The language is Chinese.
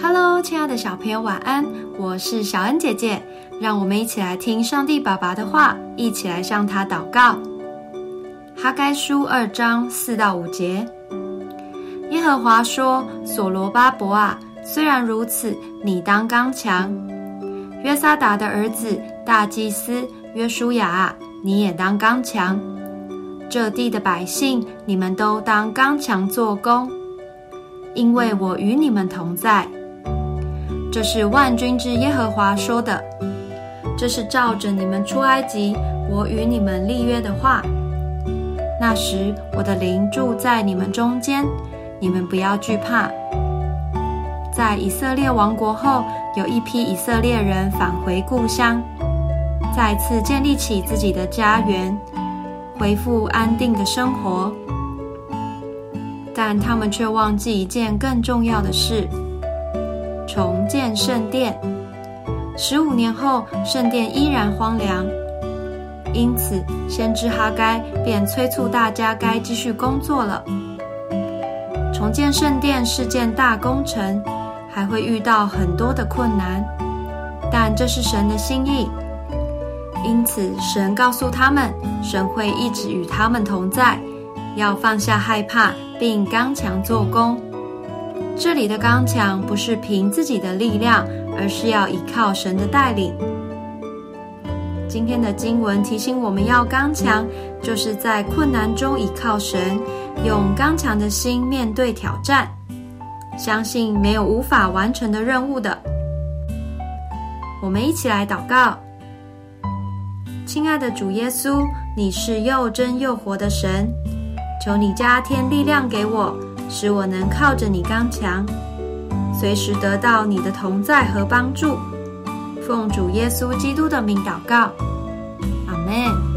Hello，亲爱的小朋友，晚安！我是小恩姐姐，让我们一起来听上帝爸爸的话，一起来向他祷告。哈该书二章四到五节，耶和华说：“所罗巴伯啊，虽然如此，你当刚强；约撒达的儿子大祭司约书亚啊，你也当刚强。这地的百姓，你们都当刚强做工，因为我与你们同在。”这是万军之耶和华说的，这是照着你们出埃及，我与你们立约的话。那时我的灵住在你们中间，你们不要惧怕。在以色列王国后，有一批以色列人返回故乡，再次建立起自己的家园，恢复安定的生活。但他们却忘记一件更重要的事。重建圣殿，十五年后，圣殿依然荒凉，因此先知哈该便催促大家该继续工作了。重建圣殿是件大工程，还会遇到很多的困难，但这是神的心意，因此神告诉他们，神会一直与他们同在，要放下害怕，并刚强做工。这里的刚强不是凭自己的力量，而是要依靠神的带领。今天的经文提醒我们要刚强，就是在困难中依靠神，用刚强的心面对挑战，相信没有无法完成的任务的。我们一起来祷告：亲爱的主耶稣，你是又真又活的神，求你加添力量给我。使我能靠着你刚强，随时得到你的同在和帮助。奉主耶稣基督的名祷告，阿门。